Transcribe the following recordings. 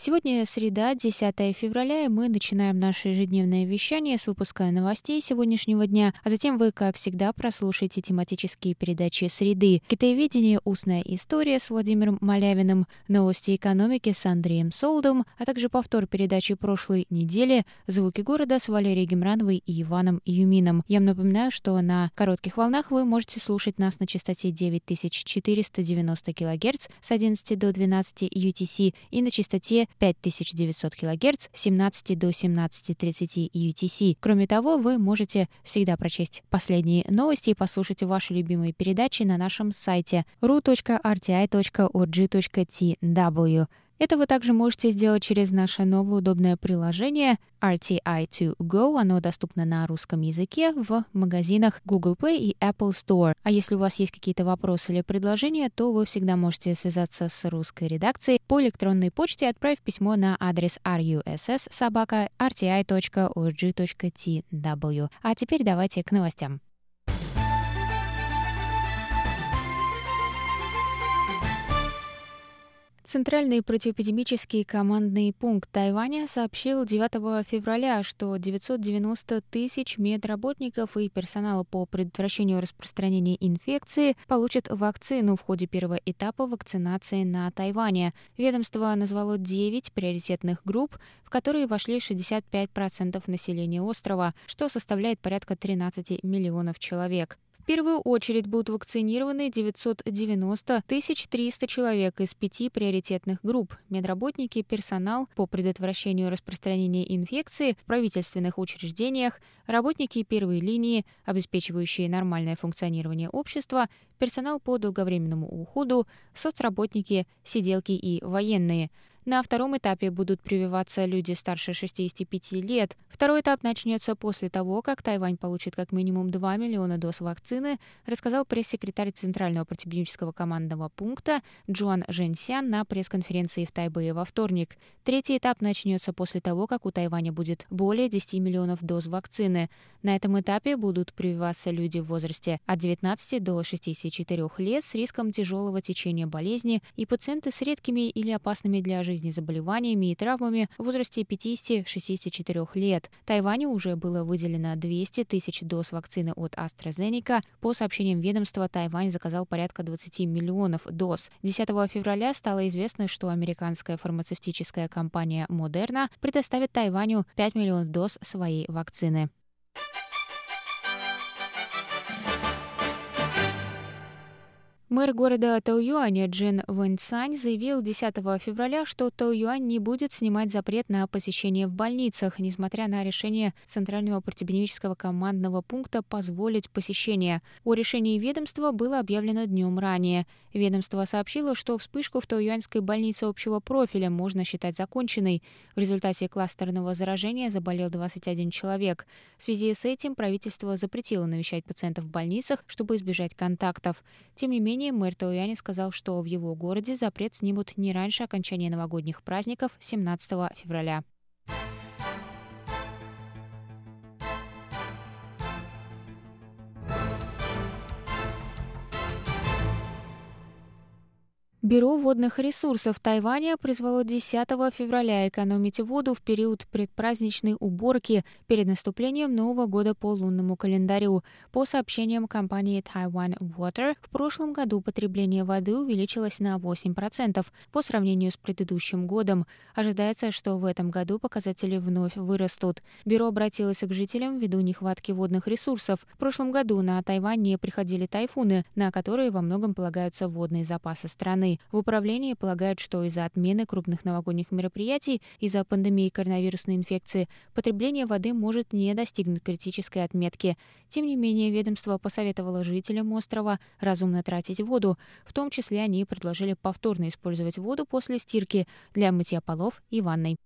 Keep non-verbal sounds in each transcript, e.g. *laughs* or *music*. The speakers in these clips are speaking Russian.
Сегодня среда, 10 февраля, и мы начинаем наше ежедневное вещание с выпуска новостей сегодняшнего дня, а затем вы, как всегда, прослушаете тематические передачи «Среды», «Китаеведение. Устная история» с Владимиром Малявиным, «Новости экономики» с Андреем Солдом, а также повтор передачи прошлой недели «Звуки города» с Валерией Гемрановой и Иваном Юмином. Я вам напоминаю, что на коротких волнах вы можете слушать нас на частоте 9490 кГц с 11 до 12 UTC и на частоте 5900 кГц с 17 до 17.30 UTC. Кроме того, вы можете всегда прочесть последние новости и послушать ваши любимые передачи на нашем сайте ru.rti.org.tw. Это вы также можете сделать через наше новое удобное приложение RTI2Go. Оно доступно на русском языке в магазинах Google Play и Apple Store. А если у вас есть какие-то вопросы или предложения, то вы всегда можете связаться с русской редакцией по электронной почте, отправив письмо на адрес russ.rti.org.tw. А теперь давайте к новостям. Центральный противоэпидемический командный пункт Тайваня сообщил 9 февраля, что 990 тысяч медработников и персонала по предотвращению распространения инфекции получат вакцину в ходе первого этапа вакцинации на Тайване. Ведомство назвало 9 приоритетных групп, в которые вошли 65% населения острова, что составляет порядка 13 миллионов человек первую очередь будут вакцинированы 990 300 человек из пяти приоритетных групп – медработники, персонал по предотвращению распространения инфекции в правительственных учреждениях, работники первой линии, обеспечивающие нормальное функционирование общества, персонал по долговременному уходу, соцработники, сиделки и военные – на втором этапе будут прививаться люди старше 65 лет. Второй этап начнется после того, как Тайвань получит как минимум 2 миллиона доз вакцины, рассказал пресс-секретарь Центрального противоэпидемического командного пункта Джоан Женсян на пресс-конференции в Тайбэе во вторник. Третий этап начнется после того, как у Тайваня будет более 10 миллионов доз вакцины. На этом этапе будут прививаться люди в возрасте от 19 до 64 лет с риском тяжелого течения болезни и пациенты с редкими или опасными для жизни жизни заболеваниями и травмами в возрасте 50-64 лет. Тайваню уже было выделено 200 тысяч доз вакцины от AstraZeneca. По сообщениям ведомства, Тайвань заказал порядка 20 миллионов доз. 10 февраля стало известно, что американская фармацевтическая компания Moderna предоставит Тайваню 5 миллионов доз своей вакцины. Мэр города Тауюаня Джин Вэньцань заявил 10 февраля, что Тауюань не будет снимать запрет на посещение в больницах, несмотря на решение Центрального противоэпидемического командного пункта позволить посещение. О решении ведомства было объявлено днем ранее. Ведомство сообщило, что вспышку в Тауюаньской больнице общего профиля можно считать законченной. В результате кластерного заражения заболел 21 человек. В связи с этим правительство запретило навещать пациентов в больницах, чтобы избежать контактов. Тем не менее, менее, мэр Тауяни сказал, что в его городе запрет снимут не раньше окончания новогодних праздников 17 февраля. Бюро водных ресурсов Тайваня призвало 10 февраля экономить воду в период предпраздничной уборки перед наступлением Нового года по лунному календарю. По сообщениям компании Taiwan Water, в прошлом году потребление воды увеличилось на 8% по сравнению с предыдущим годом. Ожидается, что в этом году показатели вновь вырастут. Бюро обратилось к жителям ввиду нехватки водных ресурсов. В прошлом году на Тайвань не приходили тайфуны, на которые во многом полагаются водные запасы В управлении полагают, что из-за отмены крупных новогодних мероприятий из-за пандемии коронавирусной инфекции потребление воды может не достигнуть критической отметки. Тем не менее, ведомство посоветовало жителям острова разумно тратить воду. В том числе они предложили повторно использовать воду после стирки для мытья полов и ванной.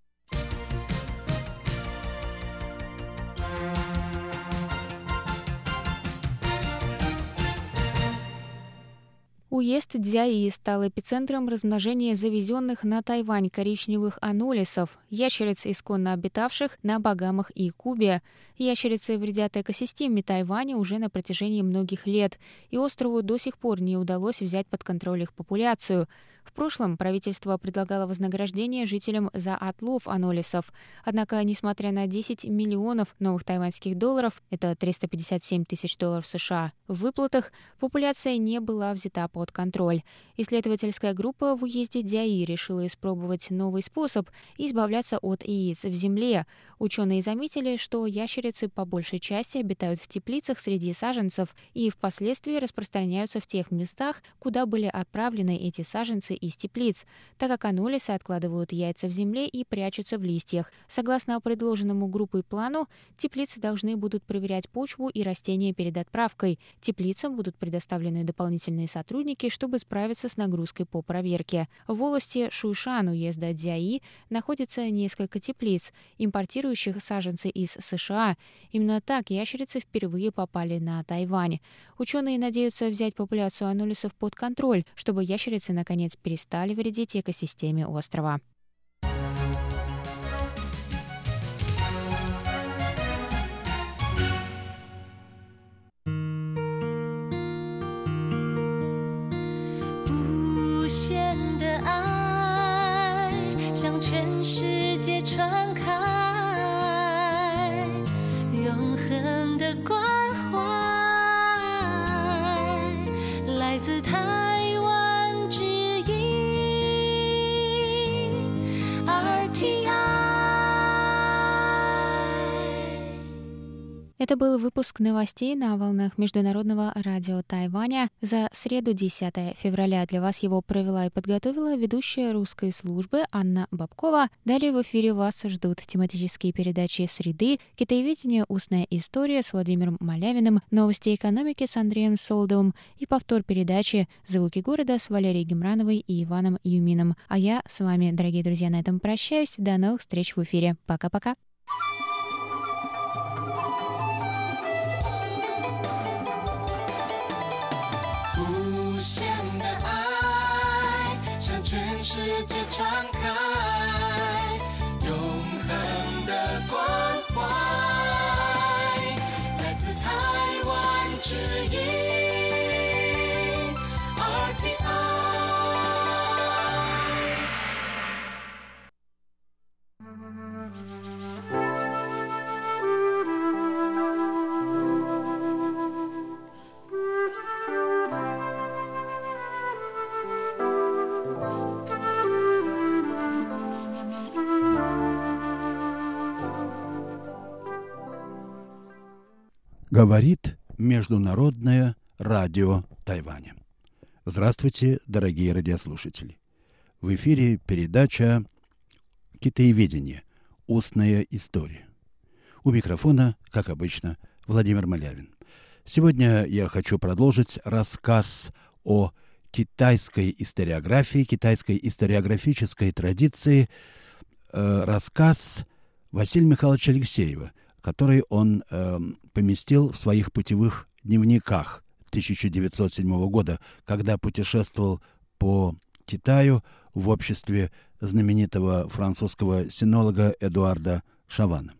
Уезд Дзяи стал эпицентром размножения завезенных на Тайвань коричневых анолисов, ящериц, исконно обитавших на Багамах и Кубе. Ящерицы вредят экосистеме Тайваня уже на протяжении многих лет, и острову до сих пор не удалось взять под контроль их популяцию. В прошлом правительство предлагало вознаграждение жителям за отлов анолисов. Однако, несмотря на 10 миллионов новых тайваньских долларов, это 357 тысяч долларов США, в выплатах популяция не была взята под контроль. Исследовательская группа в уезде Дяи решила испробовать новый способ избавляться от яиц в земле. Ученые заметили, что ящерицы по большей части обитают в теплицах среди саженцев и впоследствии распространяются в тех местах, куда были отправлены эти саженцы яйца из теплиц, так как анулисы откладывают яйца в земле и прячутся в листьях. Согласно предложенному группой плану, теплицы должны будут проверять почву и растения перед отправкой. Теплицам будут предоставлены дополнительные сотрудники, чтобы справиться с нагрузкой по проверке. В волости Шуйшан уезда Дзяи находится несколько теплиц, импортирующих саженцы из США. Именно так ящерицы впервые попали на Тайвань. Ученые надеются взять популяцию анулисов под контроль, чтобы ящерицы наконец перестали вредить экосистеме острова. Это был выпуск новостей на волнах Международного радио Тайваня за среду 10 февраля. Для вас его провела и подготовила ведущая русской службы Анна Бабкова. Далее в эфире вас ждут тематические передачи «Среды», «Китаеведение. Устная история» с Владимиром Малявиным, «Новости экономики» с Андреем Солдовым и повтор передачи «Звуки города» с Валерией Гемрановой и Иваном Юмином. А я с вами, дорогие друзья, на этом прощаюсь. До новых встреч в эфире. Пока-пока. Говорит Международное радио Тайваня. Здравствуйте, дорогие радиослушатели. В эфире передача «Китаеведение. Устная история». У микрофона, как обычно, Владимир Малявин. Сегодня я хочу продолжить рассказ о китайской историографии, китайской историографической традиции, э, рассказ Василия Михайловича Алексеева – который он э, поместил в своих путевых дневниках 1907 года, когда путешествовал по Китаю в обществе знаменитого французского синолога Эдуарда Шавана.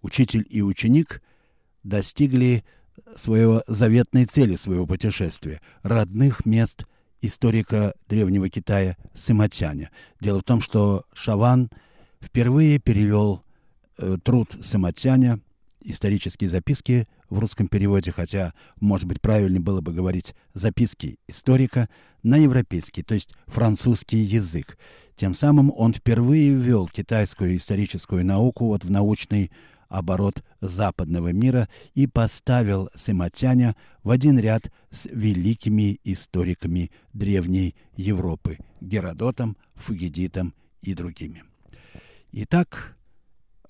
Учитель и ученик достигли своего заветной цели своего путешествия – родных мест историка Древнего Китая Сыматяня. Дело в том, что Шаван впервые перевел труд Самотяня, исторические записки в русском переводе, хотя, может быть, правильнее было бы говорить записки историка на европейский, то есть французский язык. Тем самым он впервые ввел китайскую историческую науку вот в научный оборот западного мира и поставил Сыматяня в один ряд с великими историками древней Европы – Геродотом, Фугедитом и другими. Итак,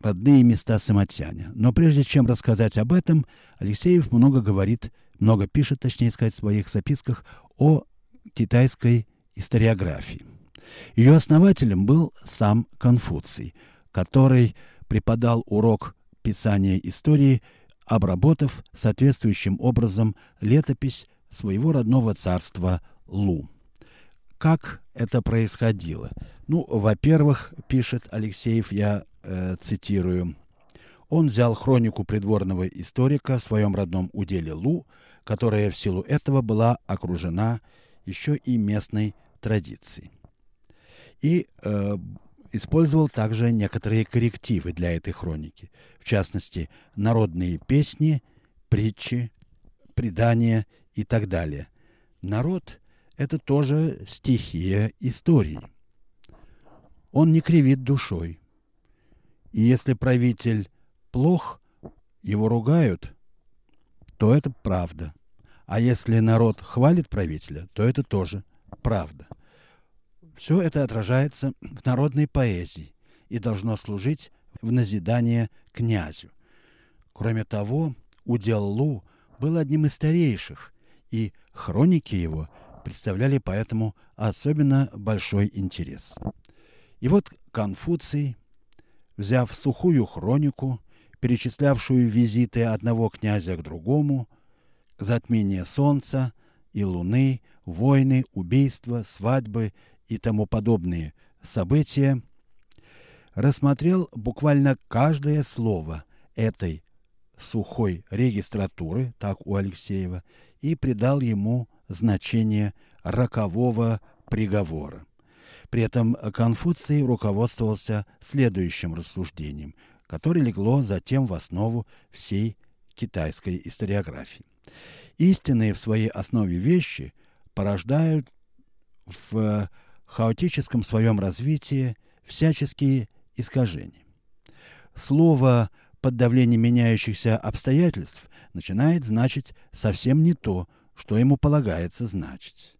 родные места Самотяня. Но прежде чем рассказать об этом, Алексеев много говорит, много пишет, точнее сказать, в своих записках о китайской историографии. Ее основателем был сам Конфуций, который преподал урок писания истории, обработав соответствующим образом летопись своего родного царства Лу. Как это происходило? Ну, во-первых, пишет Алексеев, я э, цитирую, он взял хронику придворного историка в своем родном уделе Лу, которая в силу этого была окружена еще и местной традицией. И э, использовал также некоторые коррективы для этой хроники. В частности, народные песни, притчи, предания и так далее. Народ – это тоже стихия истории. Он не кривит душой. И если правитель плох, его ругают, то это правда. А если народ хвалит правителя, то это тоже правда. Все это отражается в народной поэзии и должно служить в назидание князю. Кроме того, удел Лу был одним из старейших, и хроники его представляли поэтому особенно большой интерес. И вот Конфуций, взяв сухую хронику, перечислявшую визиты одного князя к другому, затмение солнца и луны, войны, убийства, свадьбы и тому подобные события, рассмотрел буквально каждое слово этой сухой регистратуры, так у Алексеева, и придал ему значение рокового приговора. При этом Конфуций руководствовался следующим рассуждением, которое легло затем в основу всей китайской историографии. Истинные в своей основе вещи порождают в хаотическом своем развитии всяческие искажения. Слово под давлением меняющихся обстоятельств начинает значить совсем не то, что ему полагается значить.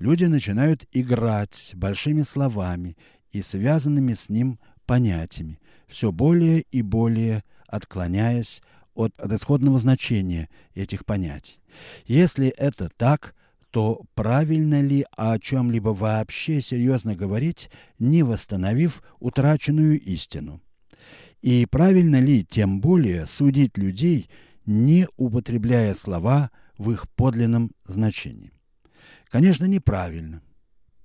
Люди начинают играть большими словами и связанными с ним понятиями, все более и более отклоняясь от, от исходного значения этих понятий. Если это так, то правильно ли о чем-либо вообще серьезно говорить, не восстановив утраченную истину? И правильно ли, тем более, судить людей, не употребляя слова в их подлинном значении? Конечно, неправильно.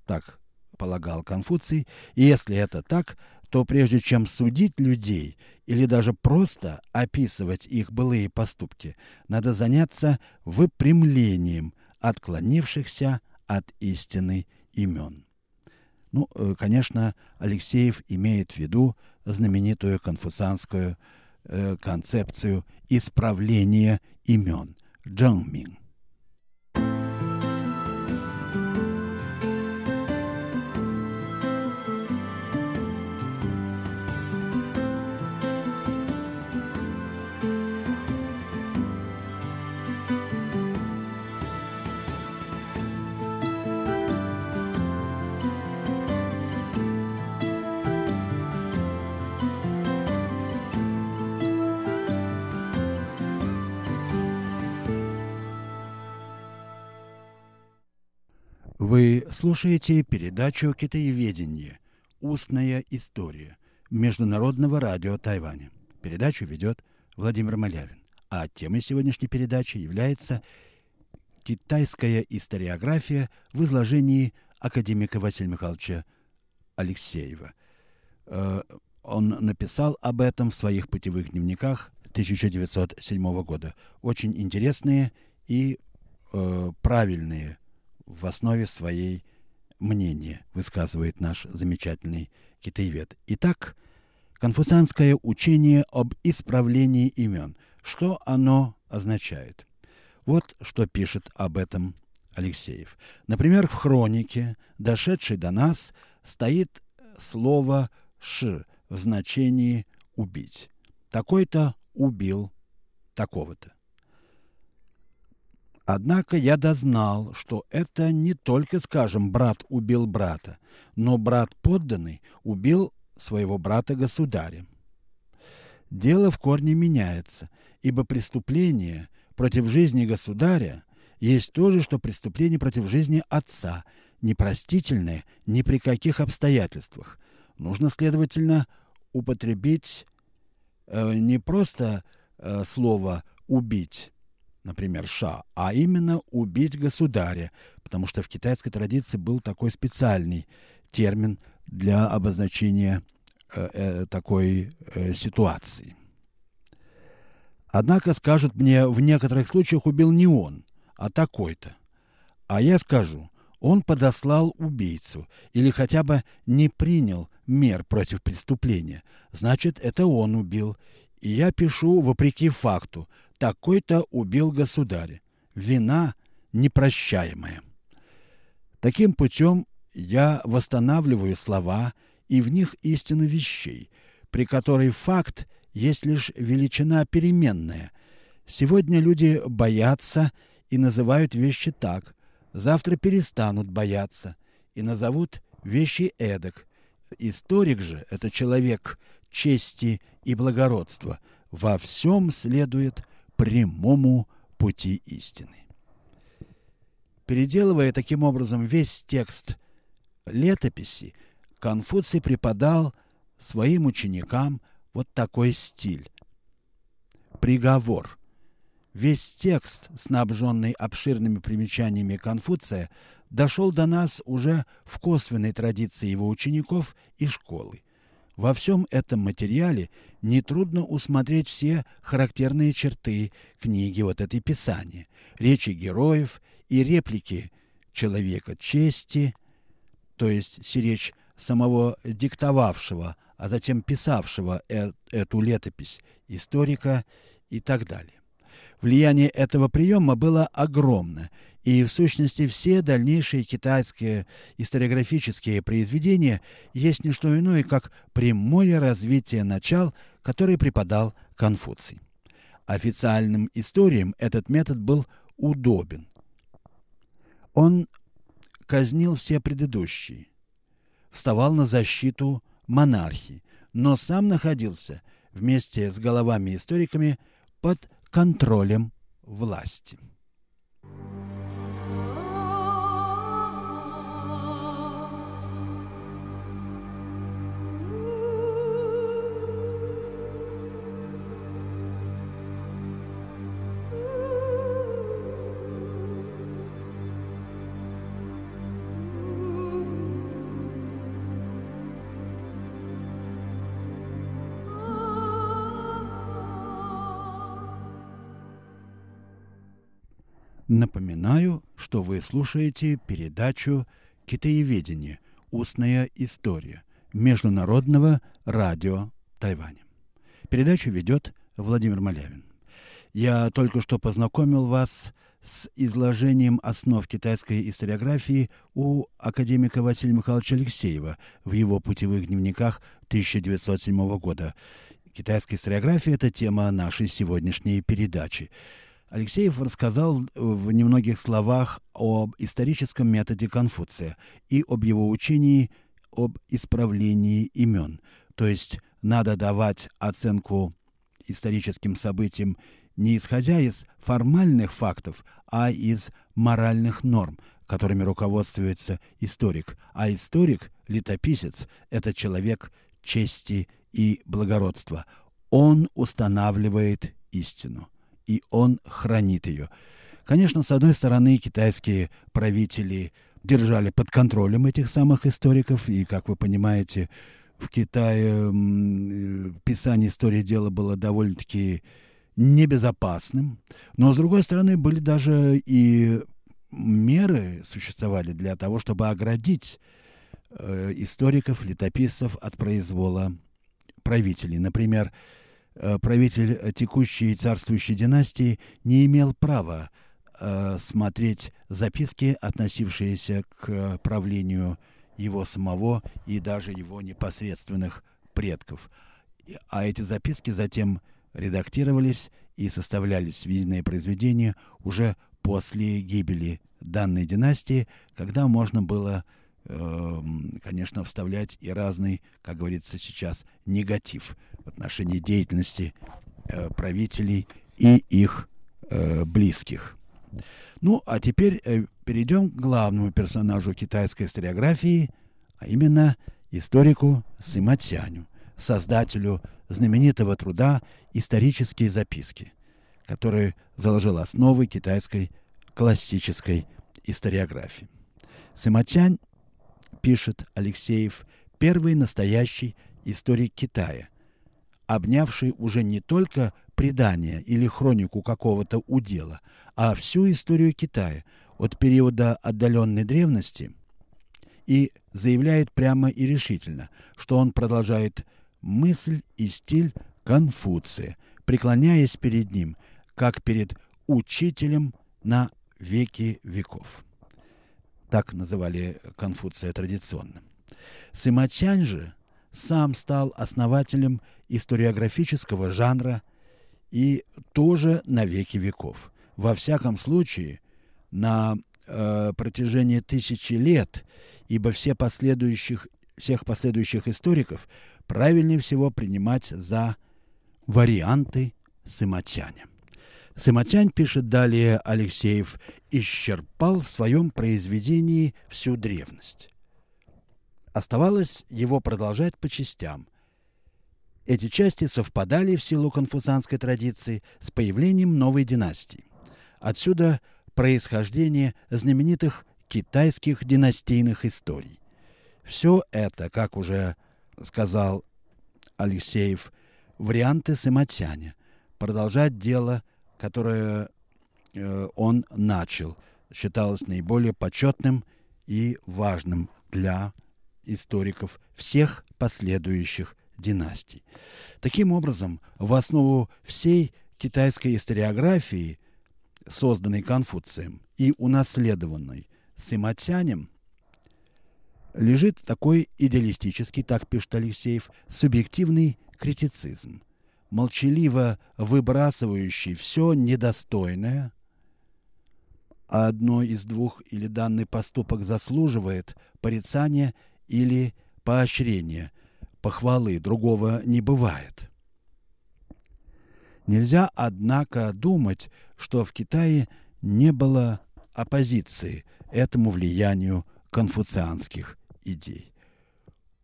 Так полагал Конфуций, и если это так, то прежде чем судить людей или даже просто описывать их былые поступки, надо заняться выпрямлением отклонившихся от истины имен. Ну, э, конечно, Алексеев имеет в виду знаменитую конфуцианскую э, концепцию исправления имен – Джангмин – Вы слушаете передачу «Китаеведение. Устная история» Международного радио Тайваня. Передачу ведет Владимир Малявин. А темой сегодняшней передачи является китайская историография в изложении академика Василия Михайловича Алексеева. Э, он написал об этом в своих путевых дневниках 1907 года. Очень интересные и э, правильные в основе своей мнения, высказывает наш замечательный китаевед. Итак, конфуцианское учение об исправлении имен. Что оно означает? Вот что пишет об этом Алексеев. Например, в хронике, дошедшей до нас, стоит слово «ш» в значении «убить». Такой-то убил такого-то. Однако я дознал, что это не только, скажем, брат убил брата, но брат подданный убил своего брата-государя. Дело в корне меняется, ибо преступление против жизни государя есть то же, что преступление против жизни отца, непростительное ни при каких обстоятельствах. Нужно, следовательно, употребить э, не просто э, слово «убить», например, ша, а именно убить государя, потому что в китайской традиции был такой специальный термин для обозначения э, э, такой э, ситуации. Однако скажут мне, в некоторых случаях убил не он, а такой-то. А я скажу, он подослал убийцу или хотя бы не принял мер против преступления. Значит, это он убил. И я пишу вопреки факту. Такой-то убил государя. Вина непрощаемая. Таким путем я восстанавливаю слова и в них истину вещей, при которой факт есть лишь величина переменная. Сегодня люди боятся и называют вещи так, завтра перестанут бояться и назовут вещи эдак. Историк же – это человек чести и благородства, во всем следует прямому пути истины. Переделывая таким образом весь текст летописи, Конфуций преподал своим ученикам – вот такой стиль. Приговор. Весь текст, снабженный обширными примечаниями Конфуция, дошел до нас уже в косвенной традиции его учеников и школы. Во всем этом материале нетрудно усмотреть все характерные черты книги вот этой писания, речи героев и реплики человека чести, то есть сиречь самого диктовавшего а затем писавшего э эту летопись, историка и так далее. Влияние этого приема было огромно, и в сущности все дальнейшие китайские историографические произведения есть не что иное, как прямое развитие начал, которые преподал Конфуций. Официальным историям этот метод был удобен. Он казнил все предыдущие, вставал на защиту монархии, но сам находился вместе с головами-историками под контролем власти. Что вы слушаете передачу «Китаеведение. Устная история» Международного радио Тайваня. Передачу ведет Владимир Малявин. Я только что познакомил вас с изложением основ китайской историографии у академика Василия Михайловича Алексеева в его путевых дневниках 1907 года. Китайская историография – это тема нашей сегодняшней передачи. Алексеев рассказал в немногих словах об историческом методе Конфуция и об его учении об исправлении имен. То есть надо давать оценку историческим событиям не исходя из формальных фактов, а из моральных норм, которыми руководствуется историк. А историк, летописец – это человек чести и благородства. Он устанавливает истину и он хранит ее. Конечно, с одной стороны, китайские правители держали под контролем этих самых историков, и, как вы понимаете, в Китае писание истории дела было довольно-таки небезопасным. Но, с другой стороны, были даже и меры существовали для того, чтобы оградить э, историков, летописцев от произвола правителей. Например, Э, правитель текущей царствующей династии не имел права э, смотреть записки, относившиеся к правлению его самого и даже его непосредственных предков. А эти записки затем редактировались и составлялись в видное произведение уже после гибели данной династии, когда можно было Эм, конечно, вставлять и разный, как говорится сейчас, негатив в отношении деятельности э, правителей и их э, близких. Ну, а теперь э, перейдем к главному персонажу китайской историографии, а именно историку Сыма Тяню, создателю знаменитого труда «Исторические записки». который заложил основы китайской классической историографии. Сыматянь, пишет Алексеев, первый настоящий историк Китая, обнявший уже не только предание или хронику какого-то удела, а всю историю Китая от периода отдаленной древности и заявляет прямо и решительно, что он продолжает мысль и стиль Конфуция, преклоняясь перед ним, как перед учителем на веки веков. Так называли Конфуция традиционно. Сыматянь же сам стал основателем историографического жанра и тоже на веки веков. Во всяком случае, на э, протяжении тысячи лет, ибо все последующих, всех последующих историков правильнее всего принимать за варианты Сыматяня. Сыматянь, пишет далее Алексеев, исчерпал в своем произведении всю древность. Оставалось его продолжать по частям. Эти части совпадали в силу конфуцианской традиции с появлением новой династии. Отсюда происхождение знаменитых китайских династийных историй. Все это, как уже сказал Алексеев, варианты Сыматяня, продолжать дело, которое э, он начал, считалось наиболее почетным и важным для историков всех последующих династий. Таким образом, в основу всей китайской историографии, созданной Конфуцием и унаследованной Сыматянем, лежит такой идеалистический, так пишет Алексеев, субъективный критицизм, молчаливо выбрасывающий все недостойное, а одно из двух или данный поступок заслуживает порицания или поощрения, похвалы, другого не бывает. Нельзя, однако, думать, что в Китае не было оппозиции этому влиянию конфуцианских идей.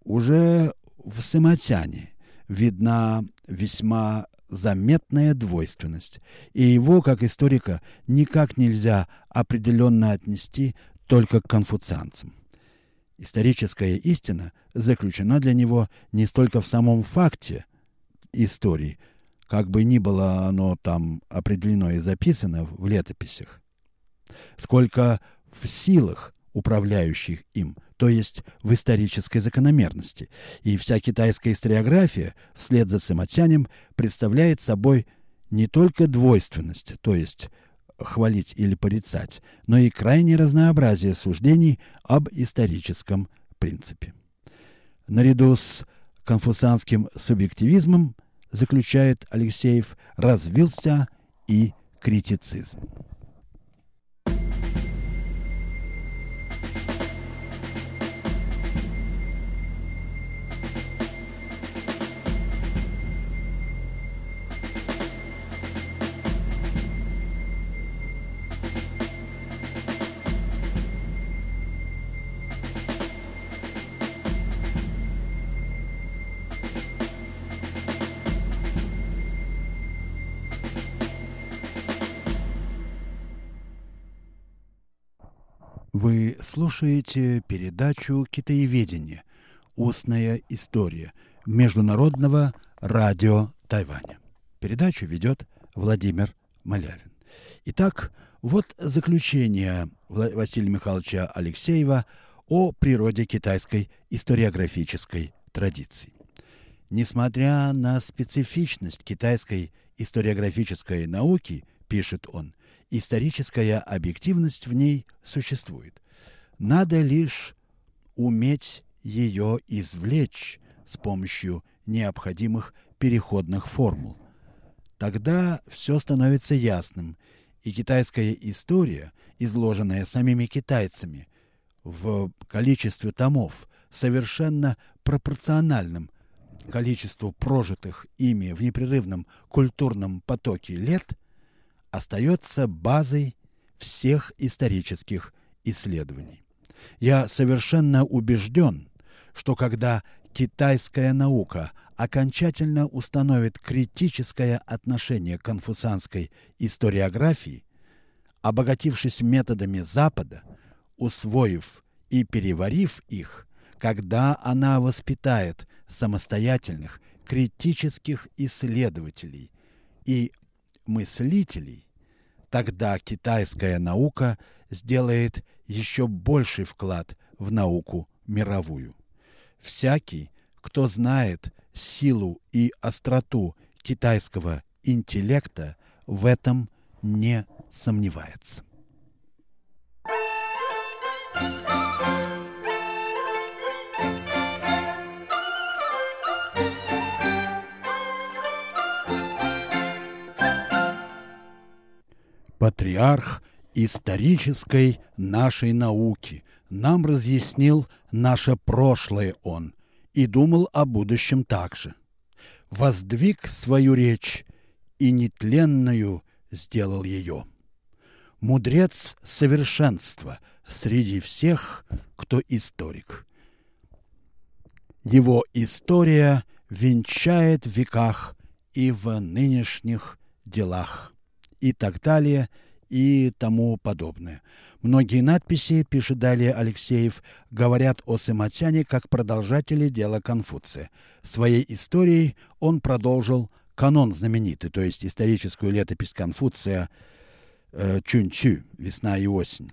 Уже в Сыматяне видна весьма заметная двойственность, и его, как историка, никак нельзя определенно отнести только к конфуцианцам. Историческая истина заключена для него не столько в самом факте истории, как бы ни было оно там определено и записано в летописях, сколько в силах, управляющих им, то есть в исторической закономерности. И вся китайская историография, вслед за Циматянем, представляет собой не только двойственность, то есть хвалить или порицать, но и крайнее разнообразие суждений об историческом принципе. Наряду с конфуцианским субъективизмом, заключает Алексеев, развился и критицизм. Слушаете передачу «Китаеведение. Устная история» Международного радио Тайваня. Передачу ведет Владимир Малявин. Итак, вот заключение Василия Михайловича Алексеева о природе китайской историографической традиции. Несмотря на специфичность китайской историографической науки, пишет он, историческая объективность в ней существует. Надо лишь уметь ее извлечь с помощью необходимых переходных формул. Тогда все становится ясным, и китайская история, изложенная самими китайцами в количестве томов, совершенно пропорциональным количеству прожитых ими в непрерывном культурном потоке лет, остается базой всех исторических исследований. Я совершенно убежден, что когда китайская наука окончательно установит критическое отношение к конфуцианской историографии, обогатившись методами Запада, усвоив и переварив их, когда она воспитает самостоятельных критических исследователей и мыслителей, тогда китайская наука сделает еще больший вклад в науку мировую. Всякий, кто знает силу и остроту китайского интеллекта, в этом не сомневается. Патриарх исторической нашей науки нам разъяснил наше прошлое он и думал о будущем также. Воздвиг свою речь и нетленную сделал ее. Мудрец совершенства среди всех, кто историк. Его история венчает в веках и в нынешних делах и так далее и тому подобное. Многие надписи, пишет далее Алексеев, говорят о Сыматяне как продолжателе дела Конфуция. Своей историей он продолжил канон знаменитый, то есть историческую летопись Конфуция э, Чунчу «Весна и осень».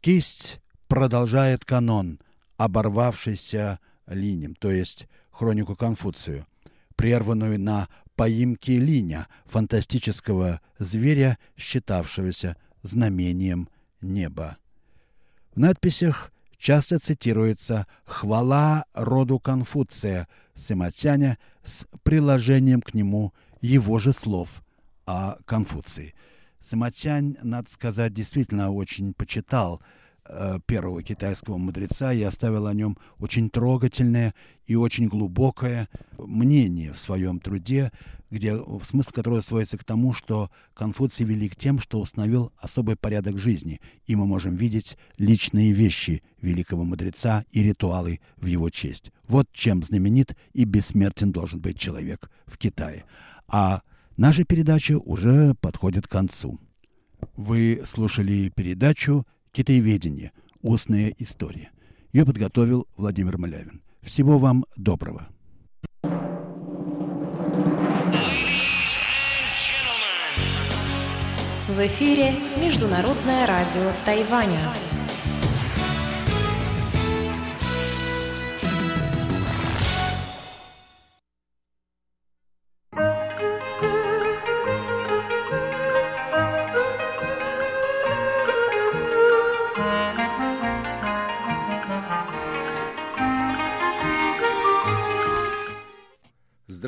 Кисть продолжает канон, оборвавшийся линем, то есть хронику Конфуцию, прерванную на поимке линя, фантастического зверя, считавшегося знамением неба. В надписях часто цитируется «Хвала роду Конфуция» Симатяня с приложением к нему его же слов о Конфуции. Симатянь, надо сказать, действительно очень почитал первого китайского мудреца и оставил о нем очень трогательное и очень глубокое мнение в своем труде, где смысл которого сводится к тому, что Конфуций велик тем, что установил особый порядок жизни, и мы можем видеть личные вещи великого мудреца и ритуалы в его честь. Вот чем знаменит и бессмертен должен быть человек в Китае. А наша передача уже подходит к концу. Вы слушали передачу «Китаеведение. Устная история». Ее подготовил Владимир Малявин. Всего вам доброго. В эфире Международное радио Тайваня.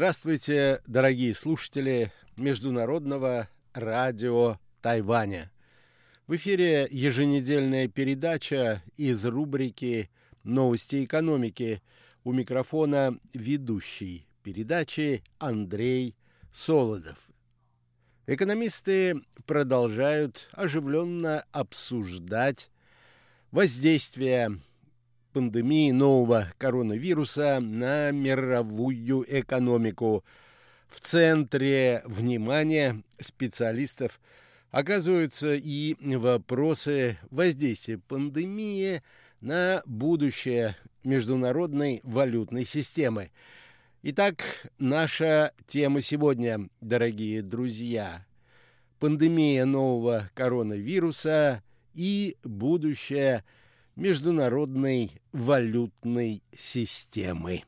Здравствуйте, дорогие слушатели Международного радио Тайваня. В эфире еженедельная передача из рубрики «Новости экономики». У микрофона ведущий передачи Андрей Солодов. Экономисты продолжают оживленно обсуждать воздействие пандемии нового коронавируса на мировую экономику. В центре внимания специалистов – оказываются и вопросы воздействия пандемии на будущее международной валютной системы. Итак, наша тема сегодня, дорогие друзья. Пандемия нового коронавируса и будущее международной валютной системы.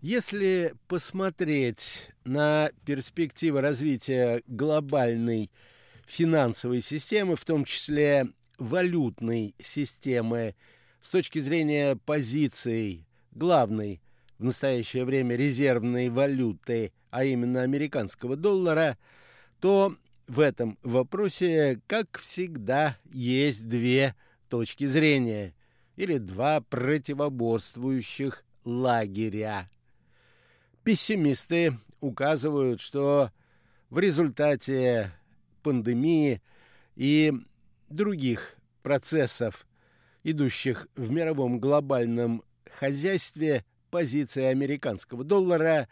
Если посмотреть на перспективы развития глобальной финансовой системы, в том числе валютной системы, с точки зрения позиций главной в настоящее время резервной валюты, а именно американского доллара, то в этом вопросе, как всегда, есть две точки зрения или два противоборствующих лагеря. Пессимисты указывают, что в результате пандемии и других процессов, идущих в мировом глобальном хозяйстве, позиции американского доллара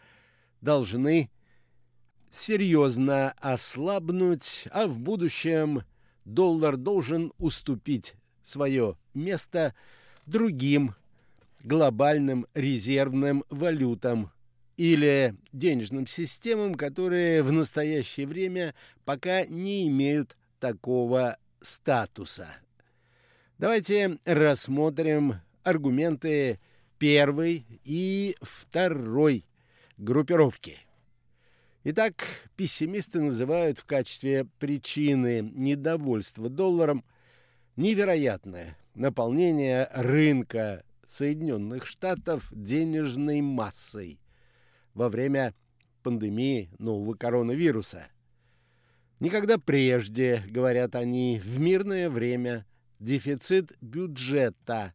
должны серьезно ослабнуть, а в будущем доллар должен уступить свое место другим глобальным резервным валютам или денежным системам, которые в настоящее время пока не имеют такого статуса. Давайте рассмотрим аргументы первой и второй группировки. Итак, пессимисты называют в качестве причины недовольства долларом невероятное наполнение рынка Соединенных Штатов денежной массой во время пандемии нового коронавируса. Никогда прежде, говорят они, в мирное время дефицит бюджета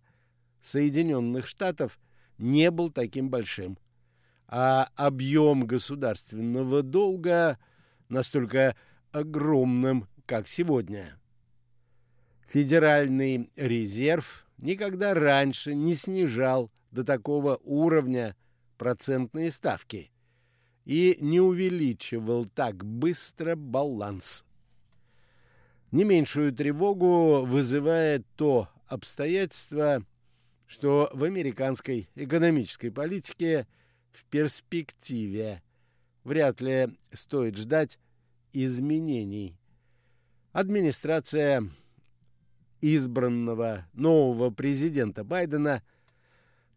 Соединенных Штатов не был таким большим, а объем государственного долга настолько огромным, как сегодня. Федеральный резерв никогда раньше не снижал до такого уровня процентные ставки и не увеличивал так быстро баланс. Не меньшую тревогу вызывает то обстоятельство, что в американской экономической политике в перспективе вряд ли стоит ждать изменений. Администрация избранного нового президента Байдена,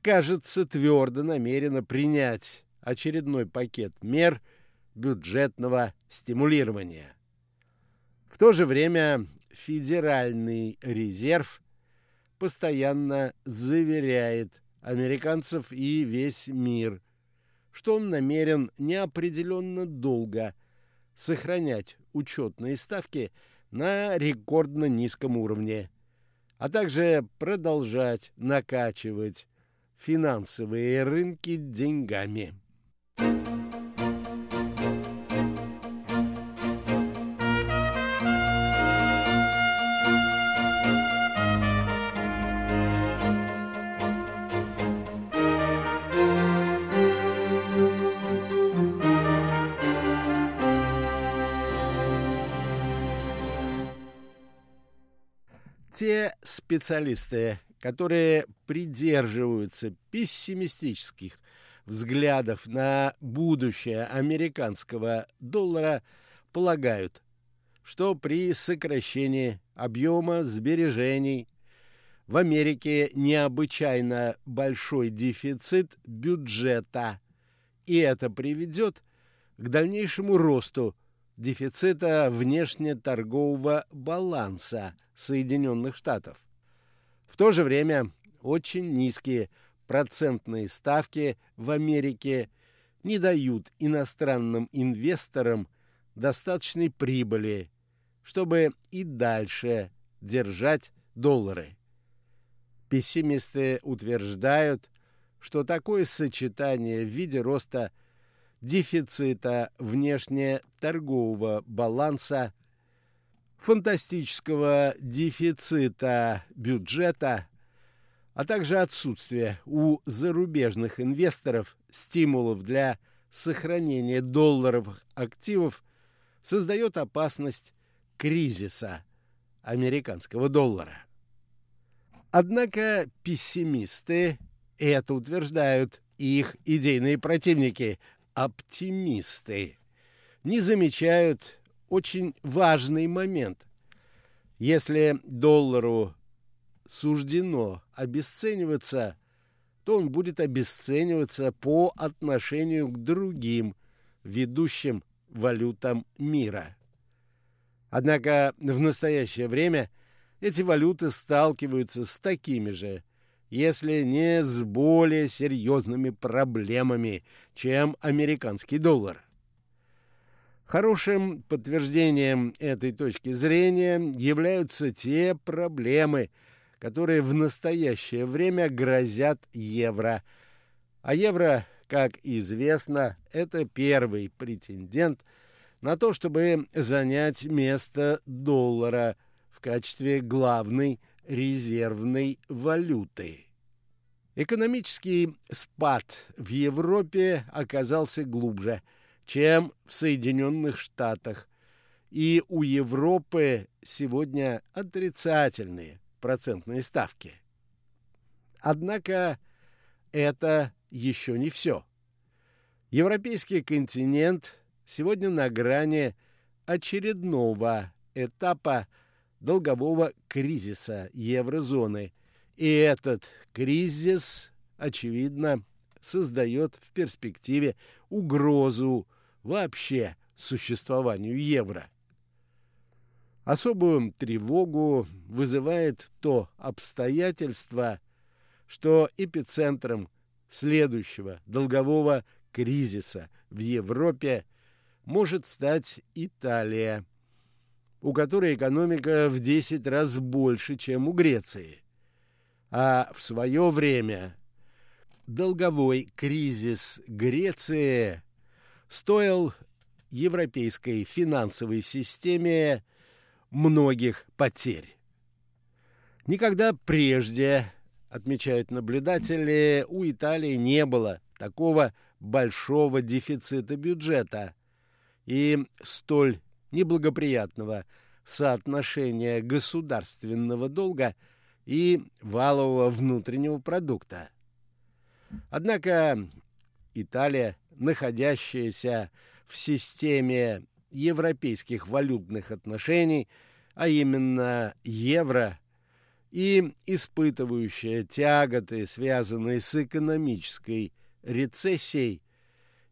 кажется, твердо намерена принять очередной пакет мер бюджетного стимулирования. В то же время Федеральный резерв постоянно заверяет американцев и весь мир, что он намерен неопределенно долго сохранять учетные ставки на рекордно низком уровне а также продолжать накачивать финансовые рынки деньгами. те специалисты, которые придерживаются пессимистических взглядов на будущее американского доллара, полагают, что при сокращении объема сбережений в Америке необычайно большой дефицит бюджета, и это приведет к дальнейшему росту дефицита внешнеторгового баланса Соединенных Штатов. В то же время очень низкие процентные ставки в Америке не дают иностранным инвесторам достаточной прибыли, чтобы и дальше держать доллары. Пессимисты утверждают, что такое сочетание в виде роста дефицита внешнеторгового баланса фантастического дефицита бюджета, а также отсутствие у зарубежных инвесторов стимулов для сохранения долларовых активов создает опасность кризиса американского доллара. Однако пессимисты это утверждают их идейные противники, оптимисты, не замечают очень важный момент. Если доллару суждено обесцениваться, то он будет обесцениваться по отношению к другим ведущим валютам мира. Однако в настоящее время эти валюты сталкиваются с такими же, если не с более серьезными проблемами, чем американский доллар. Хорошим подтверждением этой точки зрения являются те проблемы, которые в настоящее время грозят евро. А евро, как известно, это первый претендент на то, чтобы занять место доллара в качестве главной резервной валюты. Экономический спад в Европе оказался глубже, чем в Соединенных Штатах, и у Европы сегодня отрицательные процентные ставки. Однако это еще не все. Европейский континент сегодня на грани очередного этапа долгового кризиса еврозоны. И этот кризис, очевидно, создает в перспективе угрозу вообще существованию евро. Особую тревогу вызывает то обстоятельство, что эпицентром следующего долгового кризиса в Европе может стать Италия, у которой экономика в 10 раз больше, чем у Греции. А в свое время долговой кризис Греции стоил европейской финансовой системе многих потерь. Никогда прежде, отмечают наблюдатели, у Италии не было такого большого дефицита бюджета и столь неблагоприятного соотношения государственного долга и валового внутреннего продукта. Однако Италия, находящаяся в системе европейских валютных отношений, а именно евро, и испытывающая тяготы, связанные с экономической рецессией,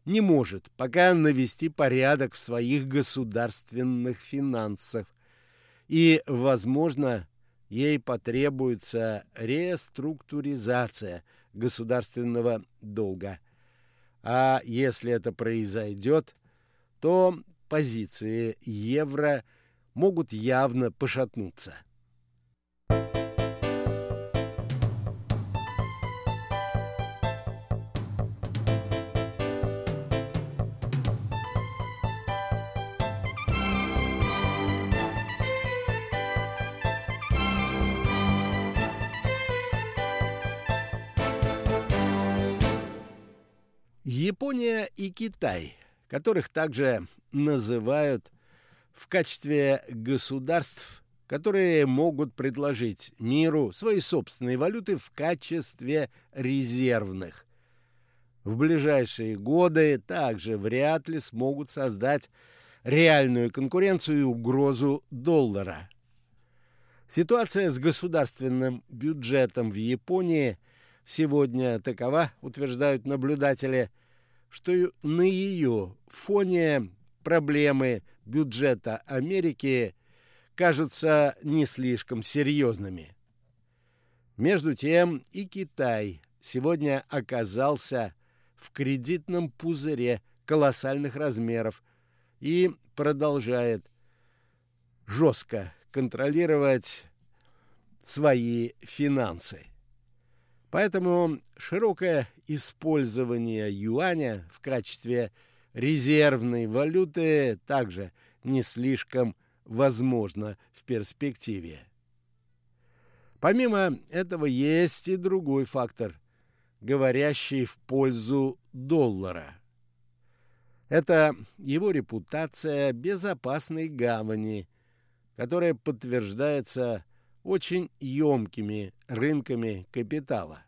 не может пока навести порядок в своих государственных финансах, и, возможно, ей потребуется реструктуризация государственного долга. А если это произойдет, то позиции евро могут явно пошатнуться. Япония и Китай, которых также называют в качестве государств, которые могут предложить миру свои собственные валюты в качестве резервных. В ближайшие годы также вряд ли смогут создать реальную конкуренцию и угрозу доллара. Ситуация с государственным бюджетом в Японии сегодня такова, утверждают наблюдатели, что на ее фоне проблемы бюджета Америки кажутся не слишком серьезными. Между тем и Китай сегодня оказался в кредитном пузыре колоссальных размеров и продолжает жестко контролировать свои финансы. Поэтому широкое использование юаня в качестве резервной валюты также не слишком возможно в перспективе. Помимо этого есть и другой фактор, говорящий в пользу доллара. Это его репутация безопасной гавани, которая подтверждается очень емкими рынками капитала.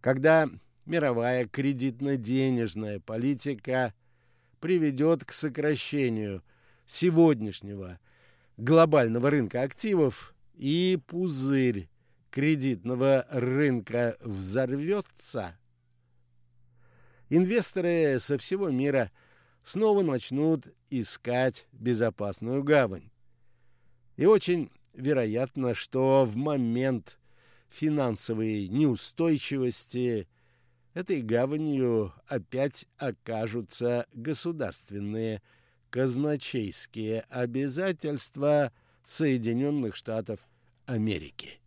Когда мировая кредитно-денежная политика приведет к сокращению сегодняшнего глобального рынка активов и пузырь кредитного рынка взорвется, инвесторы со всего мира снова начнут искать безопасную гавань. И очень вероятно, что в момент финансовой неустойчивости – этой гаванью опять окажутся государственные казначейские обязательства Соединенных Штатов Америки.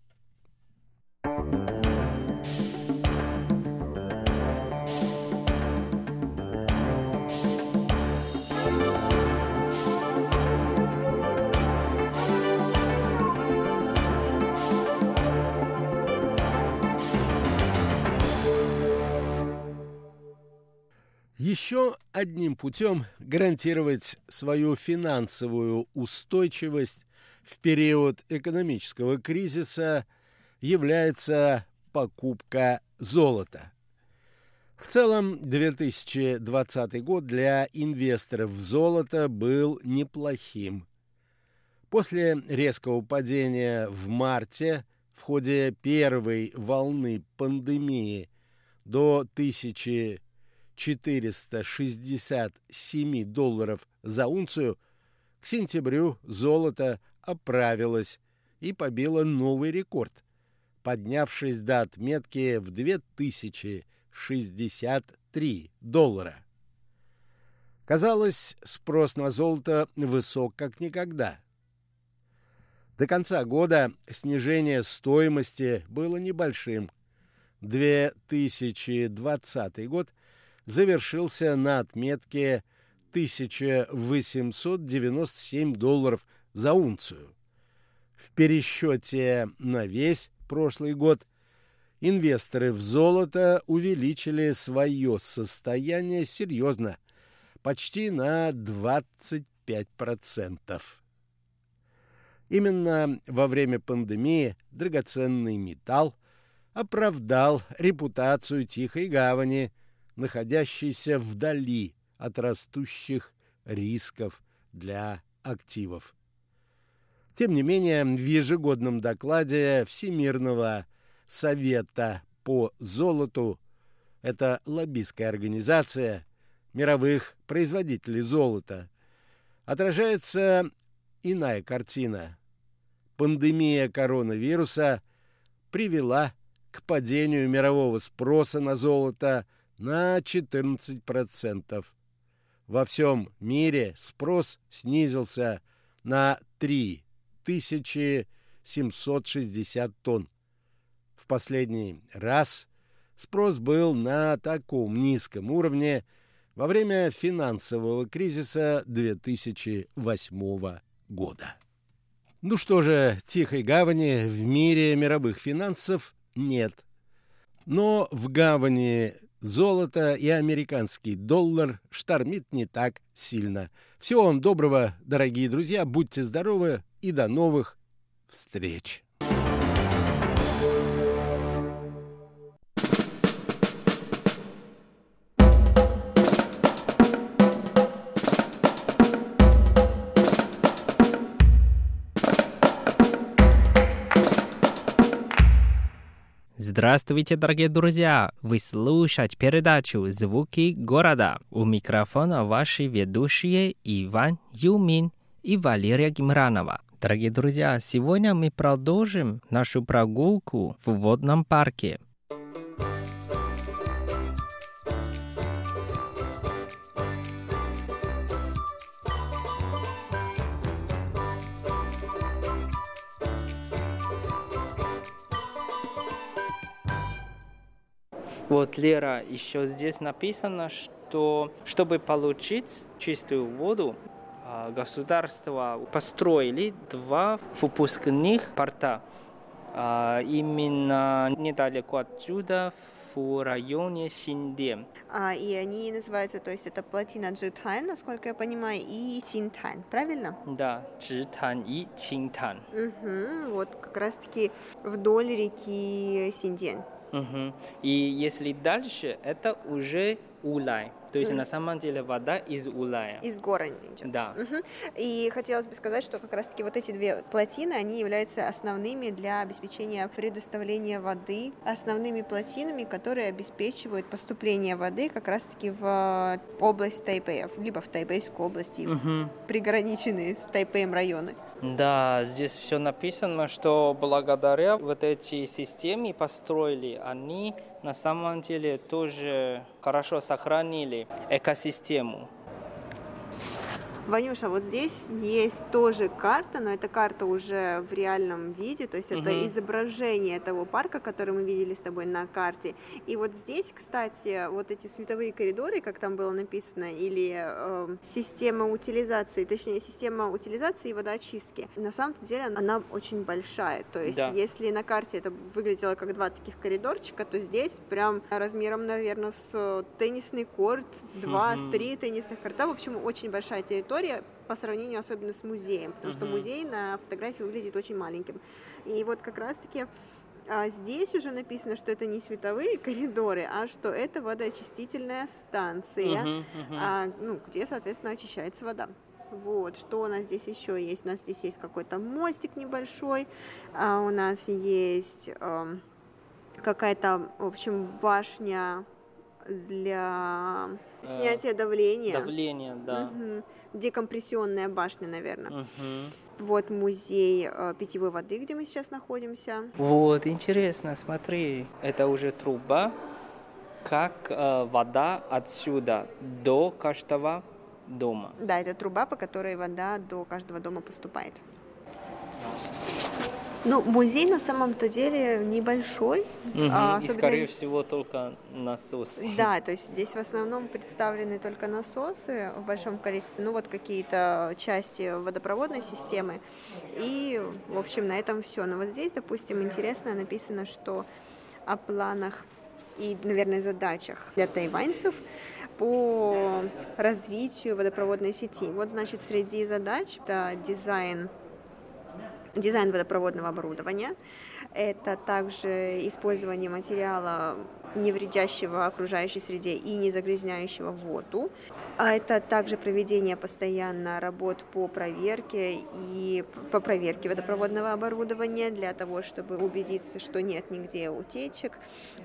Еще одним путем гарантировать свою финансовую устойчивость в период экономического кризиса является покупка золота. В целом, 2020 год для инвесторов в золото был неплохим. После резкого падения в марте в ходе первой волны пандемии до 1000 467 долларов за унцию, к сентябрю золото оправилось и побило новый рекорд, поднявшись до отметки в 2063 доллара. Казалось, спрос на золото высок как никогда. До конца года снижение стоимости было небольшим. 2020 год – завершился на отметке 1897 долларов за унцию. В пересчете на весь прошлый год инвесторы в золото увеличили свое состояние серьезно, почти на 25%. Именно во время пандемии драгоценный металл оправдал репутацию Тихой Гавани – находящийся вдали от растущих рисков для активов. Тем не менее, в ежегодном докладе Всемирного совета по золоту, это лоббистская организация мировых производителей золота, отражается иная картина. Пандемия коронавируса привела к падению мирового спроса на золото на 14%. Во всем мире спрос снизился на 3760 тонн. В последний раз спрос был на таком низком уровне во время финансового кризиса 2008 года. Ну что же, тихой гавани в мире мировых финансов нет. Но в гавани Золото и американский доллар штормит не так сильно. Всего вам доброго, дорогие друзья, будьте здоровы и до новых встреч! Здравствуйте, дорогие друзья! Вы слушаете передачу «Звуки города». У микрофона ваши ведущие Иван Юмин и Валерия Гимранова. Дорогие друзья, сегодня мы продолжим нашу прогулку в водном парке. Вот, Лера, еще здесь написано, что чтобы получить чистую воду, а, государство построили два выпускных порта. А, именно недалеко отсюда, в районе Синде. А, и они называются, то есть это плотина Джитань, насколько я понимаю, и Тинтань, правильно? Да, Джитань и Тинтань. Угу, вот как раз-таки вдоль реки Синдень. Угу. И если дальше, это уже улай. То есть mm. на самом деле вода из улая. Из гор идет. Да. Угу. И хотелось бы сказать, что как раз-таки вот эти две плотины, они являются основными для обеспечения предоставления воды, основными плотинами, которые обеспечивают поступление воды как раз-таки в область Тайпея, либо в Тайбэйскую область, угу. в приграниченные с Тайпеем районы. Да, здесь все написано, что благодаря вот этой системе построили, они на самом деле тоже хорошо сохранили экосистему. Ванюша, вот здесь есть тоже карта, но эта карта уже в реальном виде, то есть это Мгм. изображение того парка, который мы видели с тобой на карте. И вот здесь, кстати, вот эти световые коридоры, как там было написано, или э, система утилизации, точнее система утилизации и водоочистки, на самом деле она очень большая. То есть Да. если на карте это выглядело как два таких коридорчика, то здесь прям размером, наверное, с теннисный корт, с два, с три теннисных корта. В общем, очень большая территория по сравнению особенно с музеем, потому что Мгм. музей на фотографии выглядит очень маленьким. И вот как раз-таки а, здесь уже написано, что это не световые коридоры, а что это водоочистительная станция, Мгм, мгм. а, ну, где, соответственно, очищается вода. Вот, что у нас здесь еще есть? У нас здесь есть какой-то мостик небольшой, а у нас есть ам, какая-то, в общем, башня для Э, снятия давления. Давление, да. Мгм. Декомпрессионная башня, наверное. Мгм. Вот музей э, питьевой воды, где мы сейчас находимся. Вот, интересно, смотри, это уже труба, как э, вода отсюда до каждого дома. Да, это труба, по которой вода до каждого дома поступает. Ну, музей на самом-то деле небольшой. Мгм, а, И, особенно скорее и- всего, только насосы. Да, то есть здесь в основном представлены только насосы в большом количестве, ну вот какие-то части водопроводной системы. И, в общем, на этом все. Но вот здесь, допустим, интересно написано, что о планах и, наверное, задачах для тайваньцев по развитию водопроводной сети. Вот, значит, среди задач это дизайн дизайн водопроводного оборудования. Это также использование материала, не вредящего окружающей среде и не загрязняющего воду. А это также проведение постоянно работ по проверке и по проверке водопроводного оборудования для того, чтобы убедиться, что нет нигде утечек,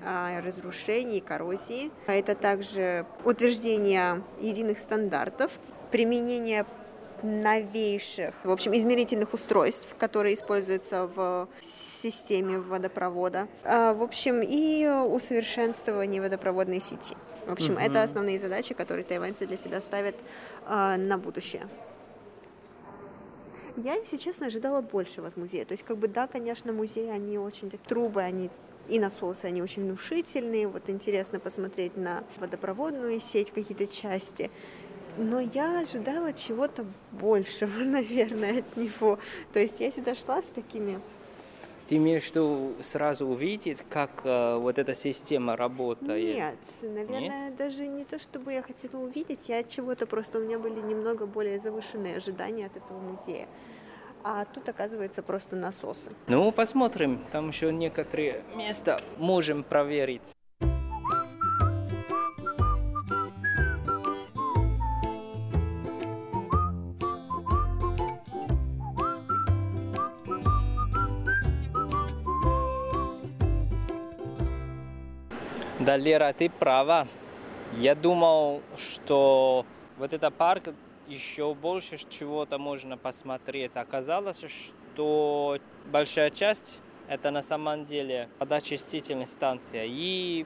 а, разрушений, коррозии. А Это также утверждение единых стандартов, применение новейших, в общем, измерительных устройств, которые используются в системе водопровода. А, В общем, и усовершенствование водопроводной сети. В общем, Мгм. это основные задачи, которые тайваньцы для себя ставят а, на будущее. Я, если честно, ожидала большего от музея. То есть, как бы, да, конечно, музеи, они очень трубы, они и насосы, они очень внушительные. Вот интересно посмотреть на водопроводную сеть, какие-то части. Но я ожидала чего-то большего, *laughs* наверное, от него. То есть я сюда шла с такими... Ты имеешь в виду сразу увидеть, как э, вот эта система работает? Нет, наверное, даже не то, чтобы я хотела увидеть, я от чего-то просто у меня были немного более завышенные ожидания от этого музея. А тут, оказывается, просто насосы. Ну, посмотрим. Там еще некоторые места можем проверить. Да, Лера, ты права. Я думал, что вот этот парк еще больше чего-то можно посмотреть. Оказалось, что большая часть это на самом деле водоочистительная станция. И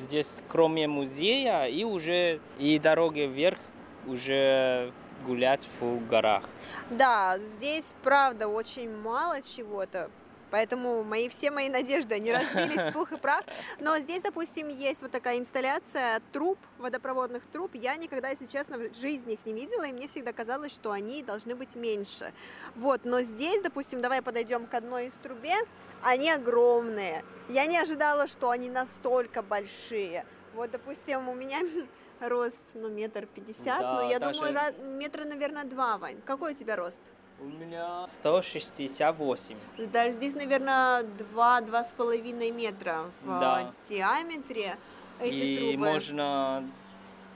здесь, кроме музея, и уже и дороги вверх уже гулять в горах. Да, здесь, правда, очень мало чего-то. Поэтому мои, все мои надежды, они разбились в пух и прах. Но здесь, допустим, есть вот такая инсталляция труб, водопроводных труб. Я никогда, если честно, в жизни их не видела, и мне всегда казалось, что они должны быть меньше. Вот, но здесь, допустим, давай подойдем к одной из трубе, они огромные. Я не ожидала, что они настолько большие. Вот, допустим, у меня *laughs* рост, ну, метр пятьдесят, Да, но я даже- думаю, ра- метра, наверное, два, Вань. Какой у тебя рост? У меня 168. Даже здесь, наверное, два, два с половиной метра в Да. э, диаметре эти и трубы. можно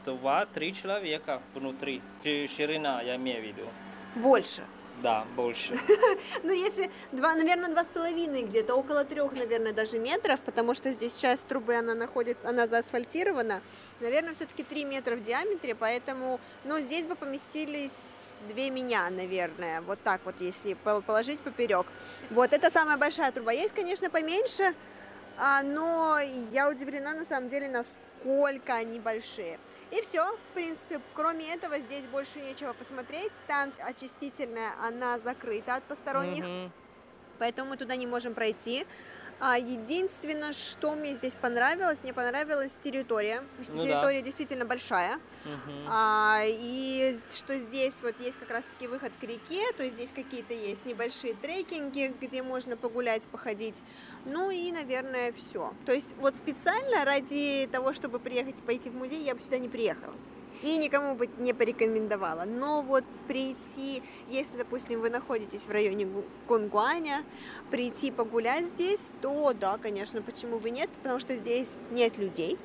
два-три человека внутри. Ши- Ширина, я имею в виду. Больше. Да, больше. *laughs* Ну, если два, наверное, два с половиной где-то, около трех, наверное, даже метров, потому что здесь часть трубы, она находится, она заасфальтирована. Наверное, все-таки три метра в диаметре, поэтому, ну, здесь бы поместились две меня, наверное, вот так вот, если пол- положить поперек. Вот, это самая большая труба. Есть, конечно, поменьше, а, но я удивлена на самом деле, насколько они большие. И все, в принципе, кроме этого здесь больше нечего посмотреть. Станция очистительная, она закрыта от посторонних, Мгм. поэтому мы туда не можем пройти. А, единственное, что мне здесь понравилось, мне понравилась территория, потому что Ну да. территория действительно большая. Мгм. А, и что здесь вот есть как раз-таки выход к реке, то есть здесь какие-то есть небольшие трекинги, где можно погулять, походить. Ну и, наверное, все. То есть вот специально ради того, чтобы приехать, пойти в музей, я бы сюда не приехала. И никому бы не порекомендовала. Но вот прийти, если, допустим, вы находитесь в районе Гу- Конгуаня, прийти погулять здесь, то да, конечно, почему бы нет, потому что здесь нет людей,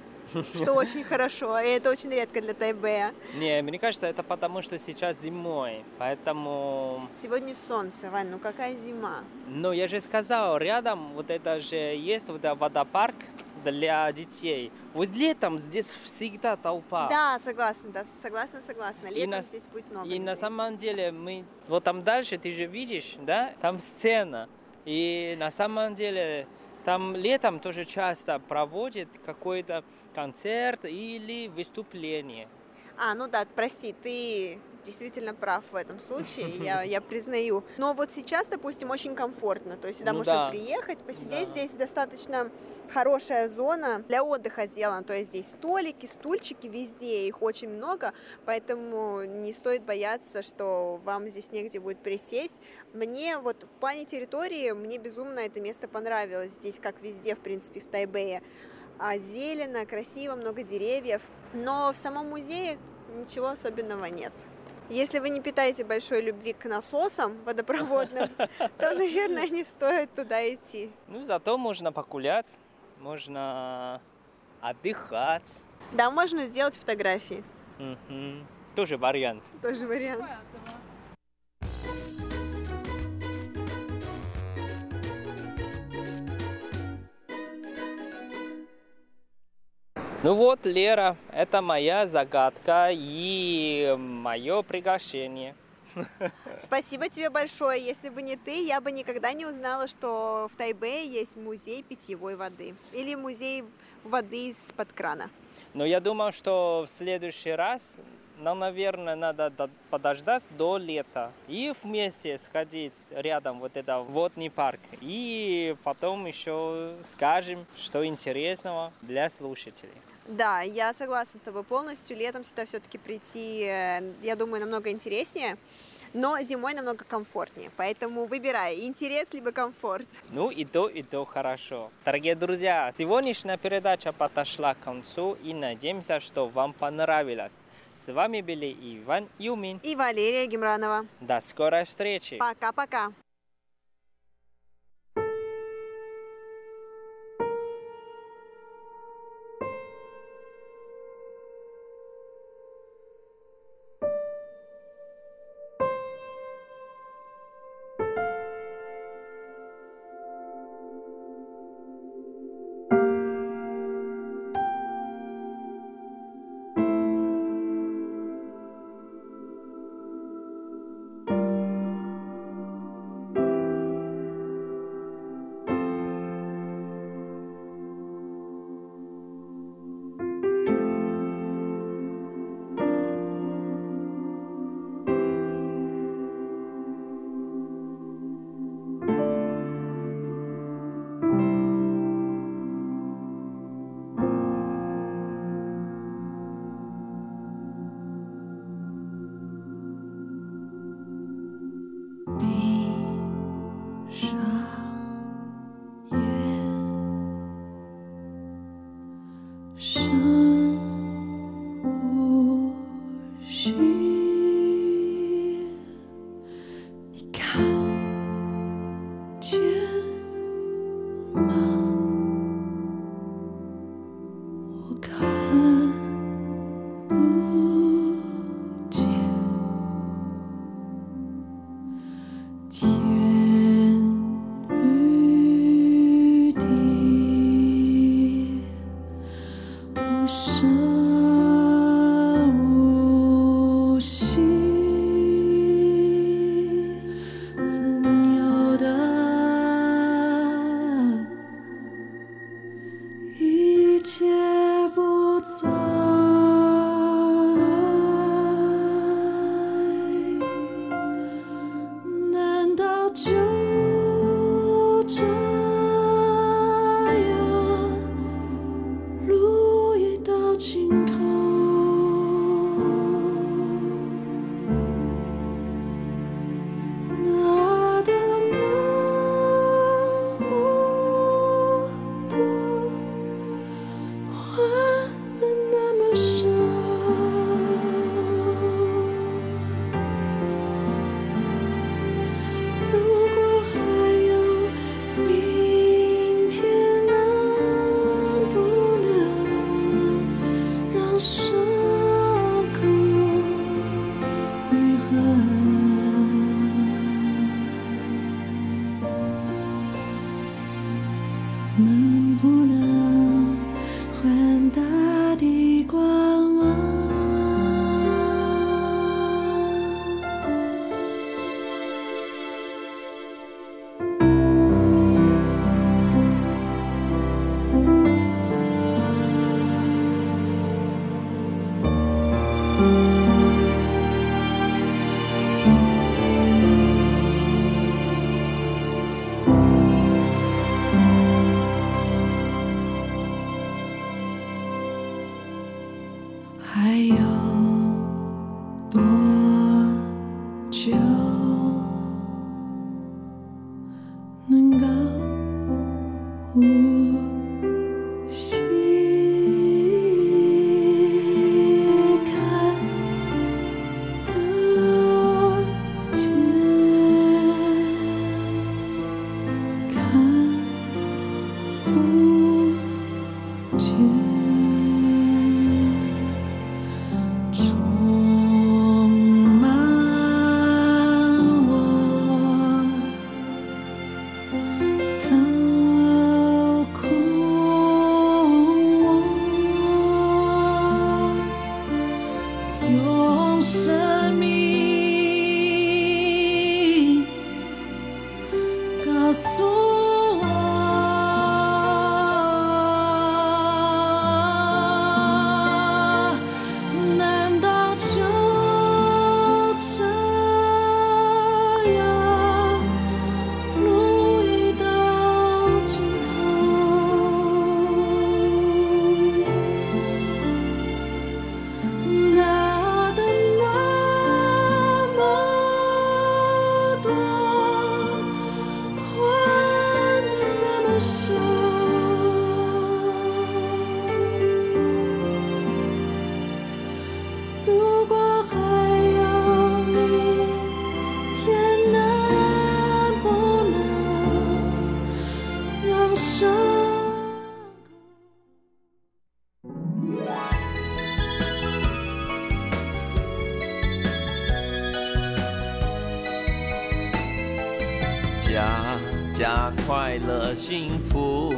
что *laughs* очень хорошо, и это очень редко для Тайбэя. Не, мне кажется, это потому, что сейчас зимой, поэтому... Сегодня солнце, Вань, ну какая зима? Ну, я же сказал, рядом вот это же есть вот этот водопарк для детей. Вот летом здесь всегда толпа. Да, согласна, да, согласна, согласна. Летом на- здесь будет много И на людей. самом деле мы вот там дальше ты же видишь, да, там сцена. И на самом деле там летом тоже часто проводят какой-то концерт или выступление. А, ну да, прости, ты действительно прав в этом случае, я, *laughs* я признаю. Но вот сейчас, допустим, очень комфортно, то есть сюда Ну можно да. приехать, посидеть, Да. здесь достаточно хорошая зона для отдыха сделана, то есть здесь столики, стульчики везде, их очень много, поэтому не стоит бояться, что вам здесь негде будет присесть. Мне вот в плане территории, мне безумно это место понравилось, здесь как везде, в принципе, в Тайбэе. А зелено, красиво, много деревьев, но в самом музее ничего особенного нет. Если вы не питаете большой любви к насосам водопроводным, *laughs* то, наверное, не стоит туда идти. Ну, зато можно погулять, можно отдыхать. Да, можно сделать фотографии. Тоже вариант. Тоже вариант. Ну вот, Лера, это моя загадка и мое приглашение. Спасибо тебе большое. Если бы не ты, я бы никогда не узнала, что в Тайбэе есть музей питьевой воды. Или музей воды из-под крана. Но я думал, что в следующий раз нам, наверное, надо до- подождать до лета и вместе сходить рядом вот это водный парк. И потом еще скажем, что интересного для слушателей. Да, я согласна с тобой полностью. Летом сюда все-таки прийти, э, я думаю, намного интереснее, но зимой намного комфортнее. Поэтому выбирай, интерес либо комфорт. Ну и то, и то хорошо. Дорогие друзья, сегодняшняя передача подошла к концу и надеемся, что вам понравилось. С вами были Иван Юмин. И Валерия Гемранова. До скорой встречи. Пока-пока. 家家快乐幸福，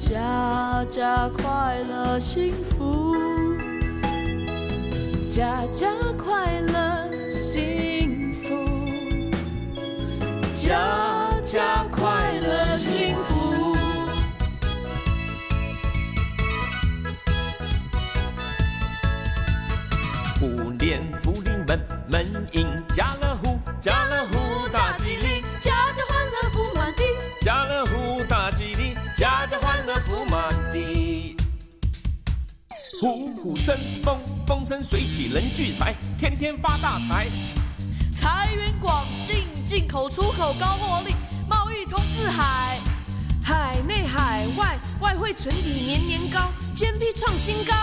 家家快乐幸福，家家快乐幸福，家家快乐幸福。虎年福临门，门迎家虎虎生风，风生水起人聚财，天天发大财。财源广进，进口出口高获利，贸易通四海，海内海外外汇存底年年高，GDP 创新高，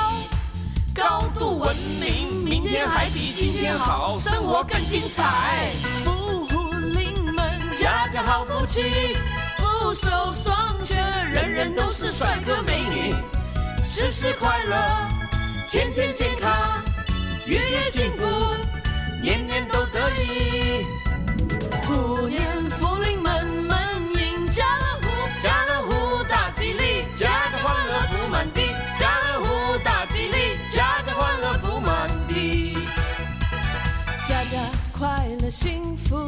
高度文明，明天还比今天好，生活更精彩。富户临门，家家好福气，福寿双全，人人都是帅哥美女，事事快乐，天天健康，月月进步，年年都得意。虎年福临门，门迎家乐福，家乐福大吉利，家家欢乐福满地。家乐福大吉利，家家欢乐福满地。家家快乐幸福，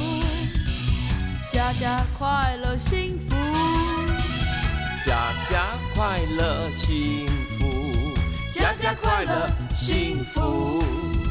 家家快乐幸福，家家快乐幸，家快乐幸福。